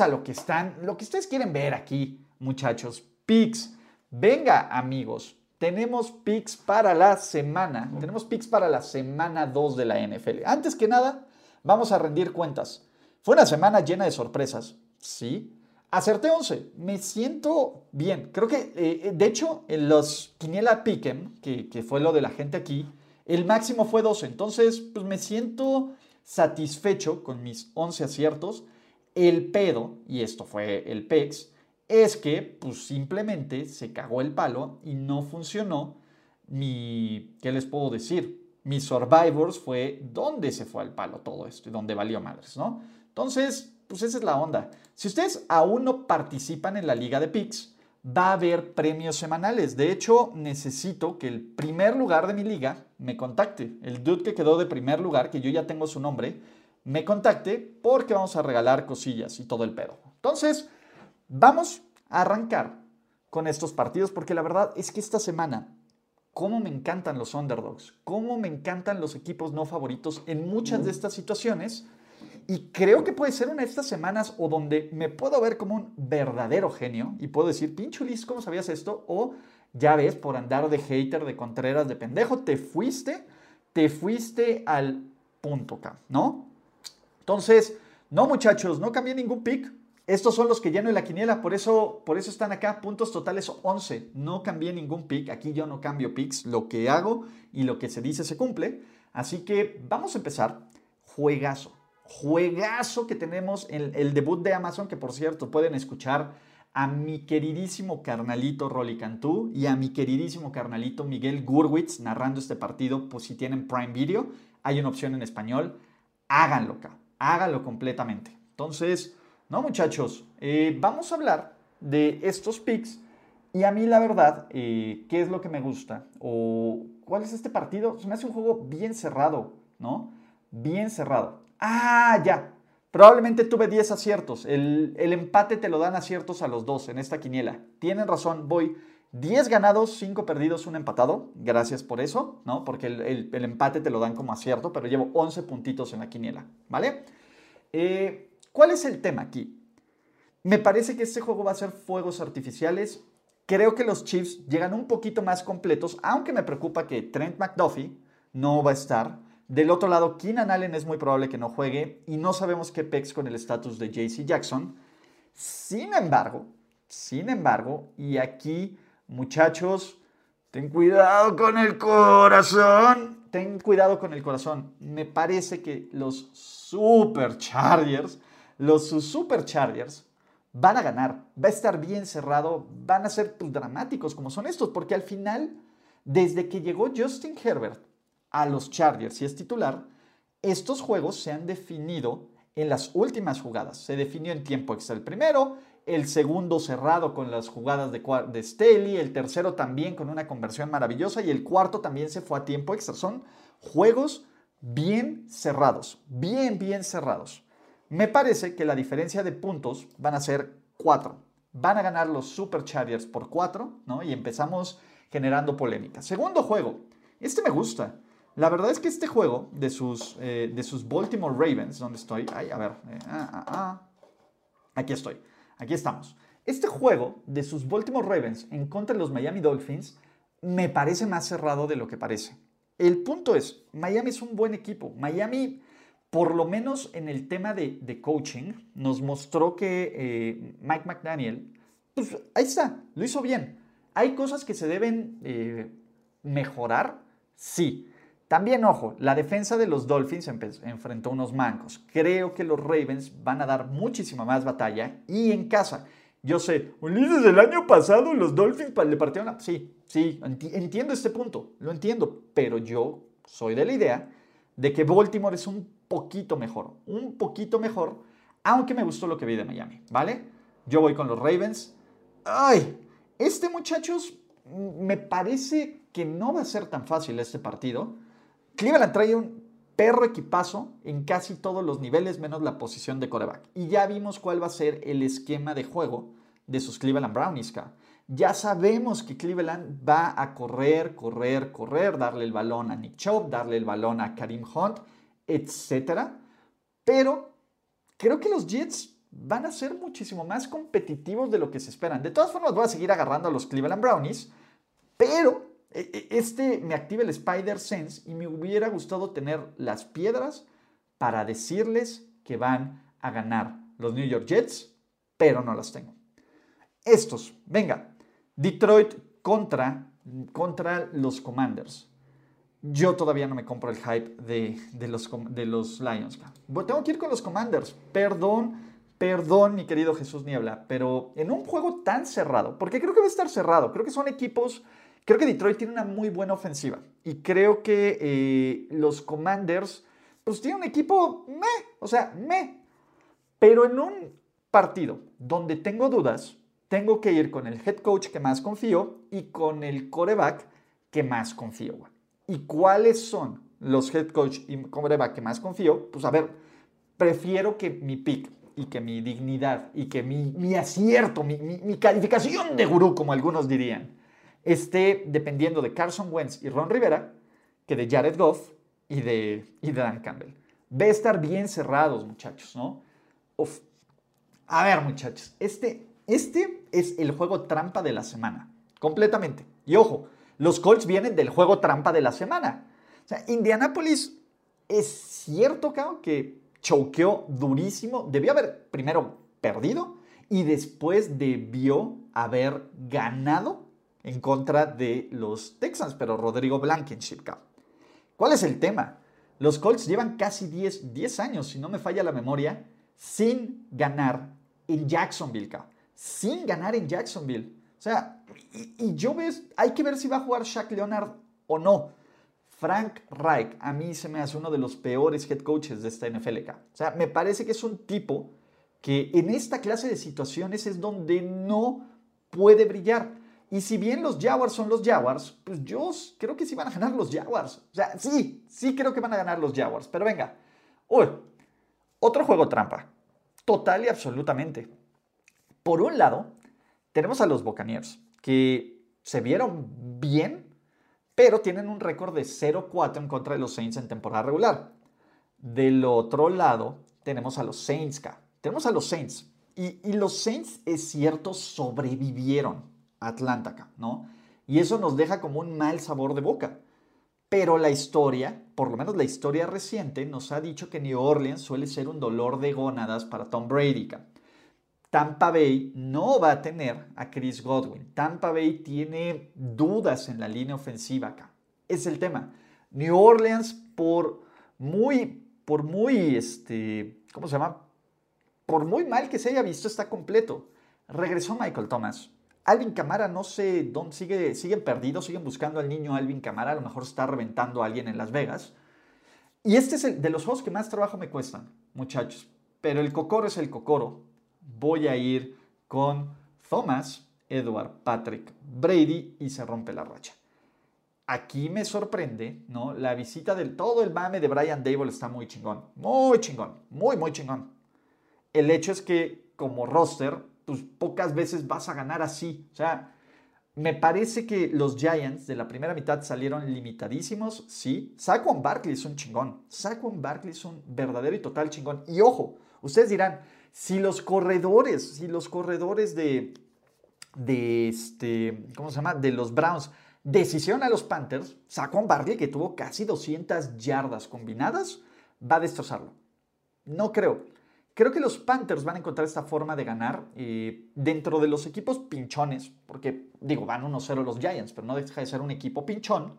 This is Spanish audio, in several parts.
A lo que están, lo que ustedes quieren ver aquí, muchachos. Picks. Venga, amigos. Tenemos picks para la semana. Tenemos picks para la semana 2 de la NFL. Antes que nada, vamos a rendir cuentas. Fue una semana llena de sorpresas. Sí. Acerté 11. Me siento bien. Creo que, eh, de hecho, en los Quiniela Pick'em, que, que fue lo de la gente aquí, el máximo fue 12. Entonces, pues me siento satisfecho con mis 11 aciertos. El pedo, y esto fue el PEX, es que pues simplemente se cagó el palo y no funcionó mi, ¿qué les puedo decir? Mi Survivors fue donde se fue al palo todo esto y donde valió madres, ¿no? Entonces, pues esa es la onda. Si ustedes aún no participan en la liga de picks, va a haber premios semanales. De hecho, necesito que el primer lugar de mi liga me contacte. El dude que quedó de primer lugar, que yo ya tengo su nombre, me contacte porque vamos a regalar cosillas y todo el pedo. Entonces, vamos a arrancar con estos partidos porque la verdad es que esta semana, cómo me encantan los underdogs, cómo me encantan los equipos no favoritos en muchas de estas situaciones. Y creo que puede ser una de estas semanas o donde me puedo ver como un verdadero genio y puedo decir, pinchulis, ¿cómo sabías esto? O ya ves, por andar de hater, de contreras, de pendejo, te fuiste, te fuiste al punto K, ¿no? Entonces, no muchachos, no cambié ningún pick. Estos son los que lleno en la quiniela, por eso, por eso están acá. Puntos totales 11. No cambié ningún pick. Aquí yo no cambio picks. Lo que hago y lo que se dice se cumple. Así que vamos a empezar. Juegazo. Juegazo que tenemos en el debut de Amazon, que por cierto pueden escuchar a mi queridísimo carnalito Rolly Cantú y a mi queridísimo carnalito Miguel Gurwitz narrando este partido. Pues si tienen Prime Video, hay una opción en español. Háganlo acá hágalo completamente. Entonces, no muchachos, eh, vamos a hablar de estos picks y a mí la verdad, eh, ¿qué es lo que me gusta? ¿O cuál es este partido? Se me hace un juego bien cerrado, ¿no? Bien cerrado. Ah, ya. Probablemente tuve 10 aciertos. El, empate te lo dan aciertos a los dos en esta quiniela. Tienen razón, voy 10 ganados, 5 perdidos, un empatado. Gracias por eso, ¿no? Porque el, empate te lo dan como acierto, pero llevo 11 puntitos en la quiniela, ¿vale? Eh, ¿Cuál es el tema aquí? Me parece que este juego va a ser fuegos artificiales. Creo que los Chiefs llegan un poquito más completos, aunque me preocupa que Trent McDuffie no va a estar. Del otro lado, Keenan Allen es muy probable que no juegue y no sabemos qué pex con el estatus de JC Jackson. Sin embargo, sin embargo, y aquí Muchachos, ten cuidado con el corazón. Ten cuidado con el corazón. Me parece que los Superchargers, los Superchargers van a ganar. Va a estar bien cerrado. Van a ser pues, dramáticos como son estos. Porque al final, desde que llegó Justin Herbert a los Chargers y es titular, estos juegos se han definido en las últimas jugadas. Se definió en tiempo extra el primero, el segundo cerrado con las jugadas de, de el tercero también con una conversión maravillosa y el cuarto también se fue a tiempo extra. Son juegos bien cerrados, bien, bien cerrados. Me parece que la diferencia de puntos van a ser cuatro. Van a ganar los Superchargers por cuatro, ¿no? Y empezamos generando polémica. Segundo juego, este me gusta. La verdad es que este juego de sus, eh, de sus Baltimore Ravens, donde estoy, ay, a ver, eh, ah, ah, ah. aquí estoy. Aquí estamos. Este juego de sus Baltimore Ravens en contra de los Miami Dolphins me parece más cerrado de lo que parece. El punto es, Miami es un buen equipo. Miami, por lo menos en el tema de, coaching, nos mostró que eh, Mike McDaniel, pues ahí está, lo hizo bien. ¿Hay cosas que se deben eh, mejorar? Sí. También, ojo, la defensa de los Dolphins enfrentó unos mancos. Creo que los Ravens van a dar muchísima más batalla y en casa. Yo sé, Ulises, el año pasado los Dolphins le partieron la... Sí, sí, entiendo este punto, lo entiendo, pero yo soy de la idea de que Baltimore es un poquito mejor, un poquito mejor Aunque me gustó lo que vi de Miami, ¿vale? Yo voy con los Ravens. Ay, este muchachos, me parece que no va a ser tan fácil este partido. Cleveland trae un perro equipazo en casi todos los niveles, menos la posición de coreback. Y ya vimos cuál va a ser el esquema de juego de sus Cleveland Brownies. Ya sabemos que Cleveland va a correr, correr, correr, darle el balón a Nick Chubb, darle el balón a Karim Hunt, etc. Pero creo que los Jets van a ser muchísimo más competitivos de lo que se esperan. De todas formas, voy a seguir agarrando a los Cleveland Brownies, pero este me activa el Spider Sense y me hubiera gustado tener las piedras para decirles que van a ganar los New York Jets, pero no las tengo. Estos, venga, Detroit contra, contra los Commanders. Yo todavía no me compro el hype de, los, de los Lions. Tengo que ir con los Commanders. Perdón Perdón, mi querido Jesús Niebla, pero en un juego tan cerrado, porque creo que va a estar cerrado, creo que son equipos, creo que Detroit tiene una muy buena ofensiva y creo que eh, los Commanders, pues tienen un equipo me, o sea, me. Pero en un partido donde tengo dudas, tengo que ir con el head coach que más confío y con el coreback que más confío. ¿Y cuáles son los head coach y coreback que más confío? Pues a ver, prefiero que mi pick y que mi dignidad y que mi, acierto, mi, calificación de gurú, como algunos dirían, esté dependiendo de Carson Wentz y Ron Rivera que de Jared Goff y de, y Dan Campbell. Ve a estar bien cerrados, muchachos, ¿no? A ver, muchachos, este, este es el juego trampa de la semana, completamente. Y ojo, los Colts vienen del juego trampa de la semana. O sea, Indianapolis es cierto, que choqueó durísimo. Debió haber primero perdido y después debió haber ganado en contra de los Texans, pero Rodrigo Blankenship. ¿Cuál es el tema? Los Colts llevan casi 10, 10 años, si no me falla la memoria, sin ganar en Jacksonville, sin ganar en Jacksonville. O sea, y, yo ves, hay que ver si va a jugar Shaq Leonard o no. Frank Reich a mí se me hace uno de los peores head coaches de esta NFLK. O sea, me parece que es un tipo que en esta clase de situaciones es donde no puede brillar. Y si bien los Jaguars son los Jaguars, pues yo creo que sí van a ganar los Jaguars. O sea, sí, sí creo que van a ganar los Jaguars. Pero venga. Uy, otro juego trampa. Total y absolutamente. Por un lado, tenemos a los Buccaneers, que se vieron bien pero tienen un récord de 0-4 en contra de los Saints en temporada regular. Del otro lado, tenemos a los Saints, Tenemos a los Saints. Y, los Saints, es cierto, sobrevivieron a Atlanta, ¿no? Y eso nos deja como un mal sabor de boca. Pero la historia, por lo menos la historia reciente, nos ha dicho que New Orleans suele ser un dolor de gónadas para Tom Brady. Tampa Bay no va a tener a Chris Godwin. Tampa Bay tiene dudas en la línea ofensiva acá. Es el tema. New Orleans, por muy, por muy, este, ¿cómo se llama? Por muy mal que se haya visto, está completo. Regresó Michael Thomas. Alvin Camara, no sé dónde sigue, siguen perdidos, siguen buscando al niño Alvin Camara, a lo mejor está reventando a alguien en Las Vegas. Y este es el de los juegos que más trabajo me cuestan, muchachos. Pero el cocoro es el cocoro voy a ir con Thomas, Edward, Patrick, Brady y se rompe la racha. Aquí me sorprende, ¿no? La visita del todo el mame de Brian Dable está muy chingón, muy chingón, muy, muy chingón. El hecho es que como roster, pocas veces vas a ganar así. O sea, me parece que los Giants de la primera mitad salieron limitadísimos, sí. Saquon Barkley es un chingón. Saquon Barkley es un verdadero y total chingón. Y ojo, ustedes dirán, si los corredores, si los corredores de, de este, ¿cómo se llama? De los Browns decisión a los Panthers, Saquon Barkley, que tuvo casi 200 yardas combinadas, va a destrozarlo. No creo. Creo que los Panthers van a encontrar esta forma de ganar eh, dentro de los equipos pinchones, porque digo, van 1-0 los Giants, pero no deja de ser un equipo pinchón.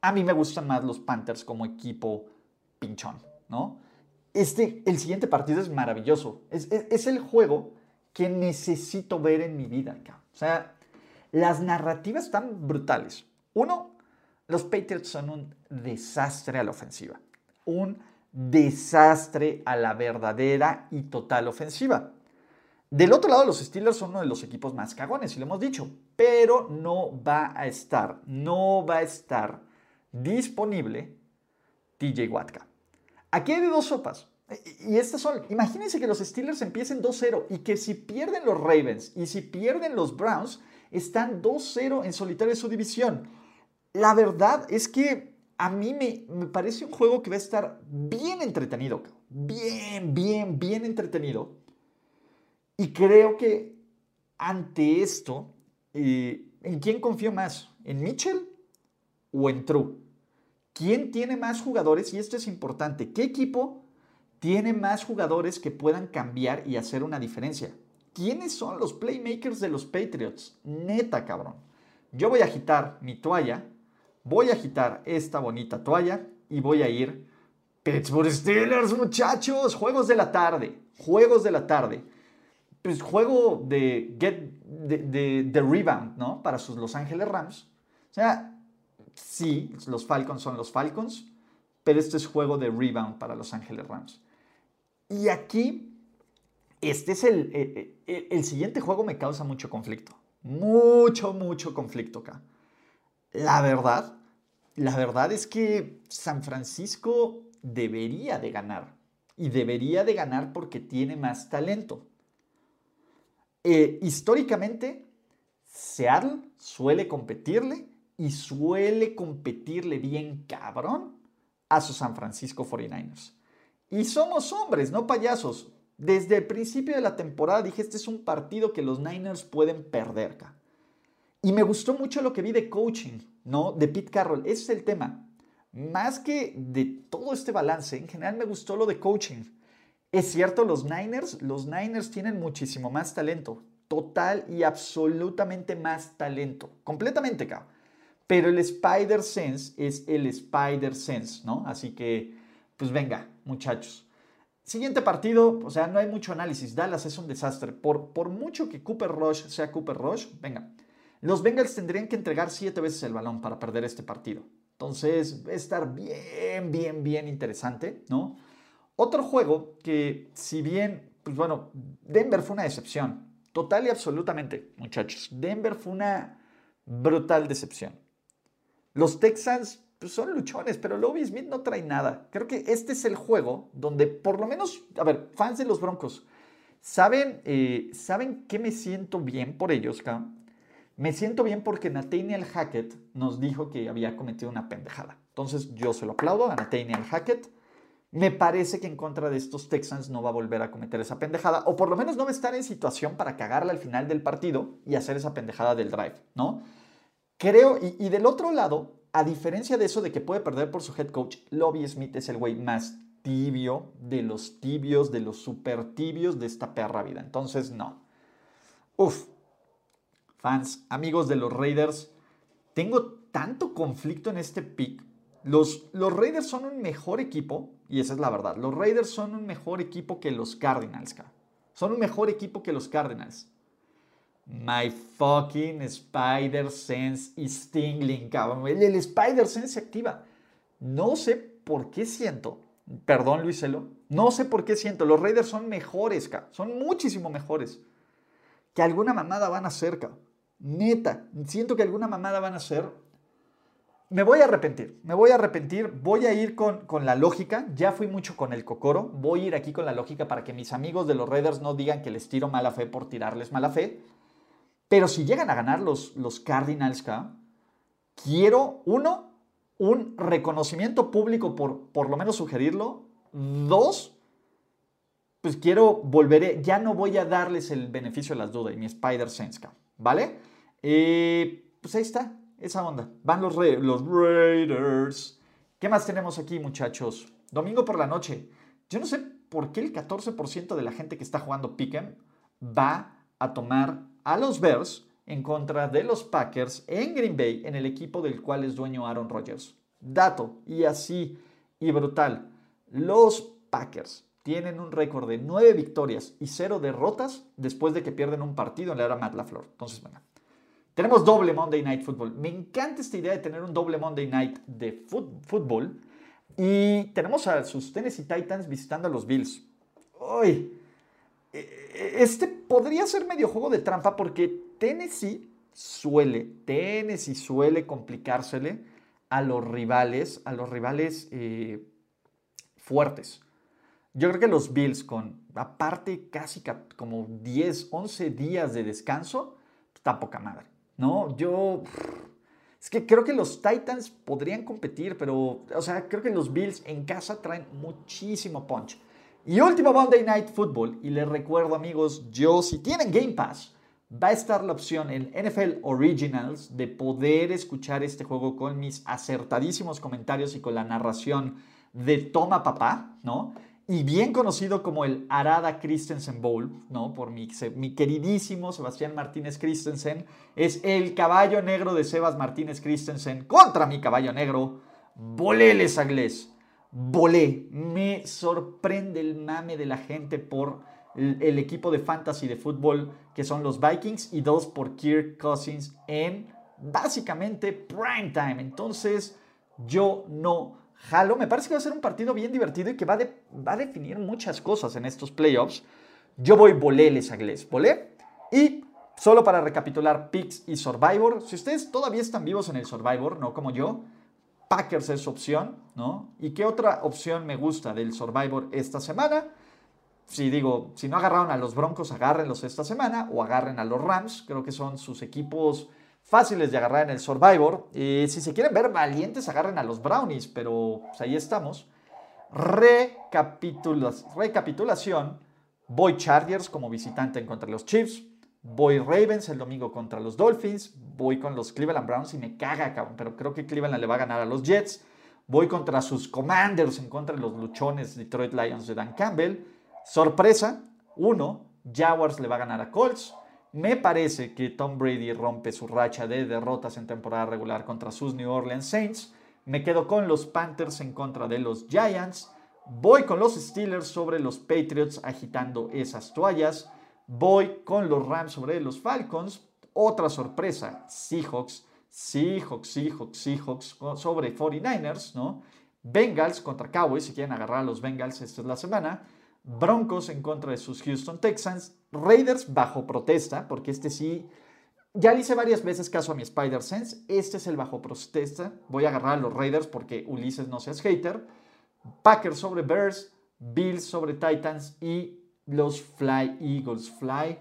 A mí me gustan más los Panthers como equipo pinchón, ¿no? Este, el siguiente partido es maravilloso. Es, el juego que necesito ver en mi vida. O sea, las narrativas están brutales. Uno, los Patriots son un desastre a la ofensiva. Un desastre a la verdadera y total ofensiva. Del otro lado, los Steelers son uno de los equipos más cagones, y lo hemos dicho, pero no va a estar, no va a estar disponible TJ Watka. Aquí hay de dos sopas. Y estas son, imagínense que los Steelers empiecen 2-0 y que si pierden los Ravens y si pierden los Browns, están 2-0 en solitario de su división. La verdad es que a mí me, me, parece un juego que va a estar bien entretenido. Bien, bien, bien entretenido. Y creo que ante esto, eh, ¿en quién confío más? ¿En Mitchell o en True? ¿Quién tiene más jugadores? Y esto es importante. ¿Qué equipo tiene más jugadores que puedan cambiar y hacer una diferencia? ¿Quiénes son los playmakers de los Patriots? Neta, cabrón. Yo voy a agitar mi toalla, voy a agitar esta bonita toalla y voy a ir Pittsburgh Steelers, muchachos. Juegos de la tarde. Juegos de la tarde. Pues juego de get de, rebound, ¿no? Para sus Los Ángeles Rams. O sea, sí, los Falcons son los Falcons, pero este es juego de rebound para Los Ángeles Rams. Y aquí, este es el, el, el, siguiente juego me causa mucho conflicto. Mucho, mucho conflicto acá. La verdad, la verdad es que San Francisco debería de ganar. Y debería de ganar porque tiene más talento. Eh, históricamente, Seattle suele competirle y suele competirle bien cabrón a sus San Francisco 49ers. Y somos hombres, no payasos. Desde el principio de la temporada dije, este es un partido que los Niners pueden perder. Y me gustó mucho lo que vi de coaching, ¿no? De Pete Carroll. Ese es el tema. Más que de todo este balance, en general me gustó lo de coaching. Es cierto, los Niners, los Niners tienen muchísimo más talento. Total y absolutamente más talento. Completamente, acá. Pero el Spider Sense es el Spider Sense, ¿no? Así que, pues venga, muchachos. Siguiente partido, o sea, no hay mucho análisis. Dallas es un desastre. Por, por mucho que Cooper Rush sea Cooper Rush, venga. Los Bengals tendrían que entregar siete veces el balón para perder este partido. Entonces, va a estar bien, bien, bien interesante, ¿no? Otro juego que, si bien, pues bueno, Denver fue una decepción. Total y absolutamente, muchachos. Denver fue una brutal decepción. Los Texans pues, son luchones, pero Lobby Smith no trae nada. Creo que este es el juego donde por lo menos, a ver, fans de los Broncos, ¿saben, eh, ¿saben qué me siento bien por ellos, Me siento bien porque Nathaniel Hackett nos dijo que había cometido una pendejada. Entonces yo se lo aplaudo a Nathaniel Hackett. Me parece que en contra de estos Texans no va a volver a cometer esa pendejada, o por lo menos no va a estar en situación para cagarla al final del partido y hacer esa pendejada del drive, ¿no? Creo, y, del otro lado, a diferencia de eso de que puede perder por su head coach, Lobby Smith es el güey más tibio de los tibios, de los super tibios de esta perra vida. Entonces, no. Uf, amigos de los Raiders, tengo tanto conflicto en este pick. Los, los Raiders son un mejor equipo, y esa es la verdad. Los Raiders son un mejor equipo que los Cardinals, Son un mejor equipo que los Cardinals. My fucking Spider Sense is tingling, cabrón. El, Spider Sense se activa. No sé por qué siento, perdón Luiselo, no sé por qué siento, los Raiders son mejores. Son muchísimo mejores. Que alguna mamada van a hacer. Neta, siento que alguna mamada van a hacer. Me voy a arrepentir, me voy a arrepentir, voy a ir con, con, la lógica, ya fui mucho con el cocoro, voy a ir aquí con la lógica para que mis amigos de los Raiders no digan que les tiro mala fe por tirarles mala fe. Pero si llegan a ganar los, los Cardinals, quiero, uno, un reconocimiento público por por lo menos sugerirlo. Dos, pues quiero volver, ya no voy a darles el beneficio de las dudas y mi Spider Sense, ¿vale? Eh, pues ahí está, esa onda. Van los, los Raiders. ¿Qué más tenemos aquí, muchachos? Domingo por la noche. Yo no sé por qué el 14% de la gente que está jugando Pick'em va a tomar a los Bears en contra de los Packers en Green Bay, en el equipo del cual es dueño Aaron Rodgers. Dato, y así, y brutal. Los Packers tienen un récord de 9 victorias y 0 derrotas después de que pierden un partido en la era Matt LaFleur. Entonces, venga. Tenemos doble Monday Night Football. Me encanta esta idea de tener un doble Monday Night de fútbol. Y tenemos a sus Tennessee Titans visitando a los Bills. Uy, e, e, este podría ser medio juego de trampa porque Tennessee suele, Tennessee suele complicársele a los rivales, a los rivales eh, fuertes. Yo creo que los Bills con, aparte casi como 10, 11 días de descanso, está poca madre, ¿no? Yo, es que creo que los Titans podrían competir, pero, o sea, creo que los Bills en casa traen muchísimo punch. Y último Monday Night Football, y les recuerdo amigos, yo si tienen Game Pass, va a estar la opción en NFL Originals de poder escuchar este juego con mis acertadísimos comentarios y con la narración de Toma Papá, ¿no? Y bien conocido como el Arada Christensen Bowl, ¿no? Por mi, queridísimo Sebastián Martínez Christensen. Es el caballo negro de Sebas Martínez Christensen contra mi caballo negro, Boleles Aglés. Volé. Me sorprende el mame de la gente por el, equipo de fantasy de fútbol que son los Vikings y dos por Kirk Cousins en básicamente prime time. Entonces yo no jalo. Me parece que va a ser un partido bien divertido y que va, a definir muchas cosas en estos playoffs. Yo voy volé les agles, volé. Y solo para recapitular picks y Survivor, si ustedes todavía están vivos en el Survivor, no como yo, Packers es su opción, ¿no? ¿Y qué otra opción me gusta del Survivor esta semana? si digo, si no agarraron a los Broncos, agárrenlos esta semana o agarren a los Rams. Creo que son sus equipos fáciles de agarrar en el Survivor. Si se quieren ver valientes, agarren a los Brownies, pero pues, ahí estamos. recapitulación. Voy Chargers como visitante en contra los Chiefs. Voy Ravens el domingo contra los Dolphins. Voy con los Cleveland Browns y me caga, cabrón. Pero creo que Cleveland le va a ganar a los Jets. Voy contra sus Commanders en contra de los luchones Detroit Lions de Dan Campbell. Sorpresa, uno, Jaguars le va a ganar a Colts. Me parece que Tom Brady rompe su racha de derrotas en temporada regular contra sus New Orleans Saints. Me quedo con los Panthers en contra de los Giants. Voy con los Steelers sobre los Patriots agitando esas toallas. Voy con los Rams sobre los Falcons. Otra sorpresa, Seahawks, Seahawks, Seahawks, Seahawks sobre 49ers, ¿no? Bengals contra Cowboys, si quieren agarrar a los Bengals, esta es la semana. Broncos en contra de sus Houston Texans, Raiders bajo protesta, porque este sí, ya le hice varias veces caso a mi Spider Sense, este es el bajo protesta, voy a agarrar a los Raiders porque Ulises no seas hater, Packers sobre Bears, Bills sobre Titans y los Fly Eagles Fly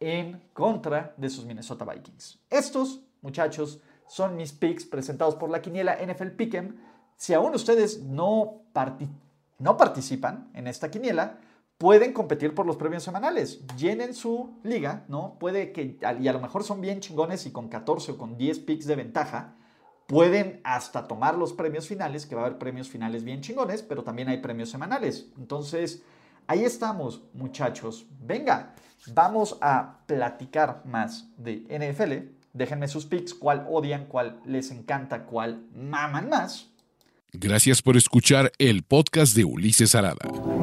en contra de sus Minnesota Vikings. Estos, muchachos, son mis picks presentados por la quiniela NFL Pick'em. Si aún ustedes no, no participan en esta quiniela, pueden competir por los premios semanales. Llenen su liga, ¿no? Puede que, y a lo mejor son bien chingones y con 14 o con 10 picks de ventaja, pueden hasta tomar los premios finales, que va a haber premios finales bien chingones, pero también hay premios semanales. Entonces, ahí estamos, muchachos. Venga, vamos a platicar más de NFL. Déjenme sus picks, cuál odian, cuál les encanta, cuál maman más. Gracias por escuchar el podcast de Ulises Arada.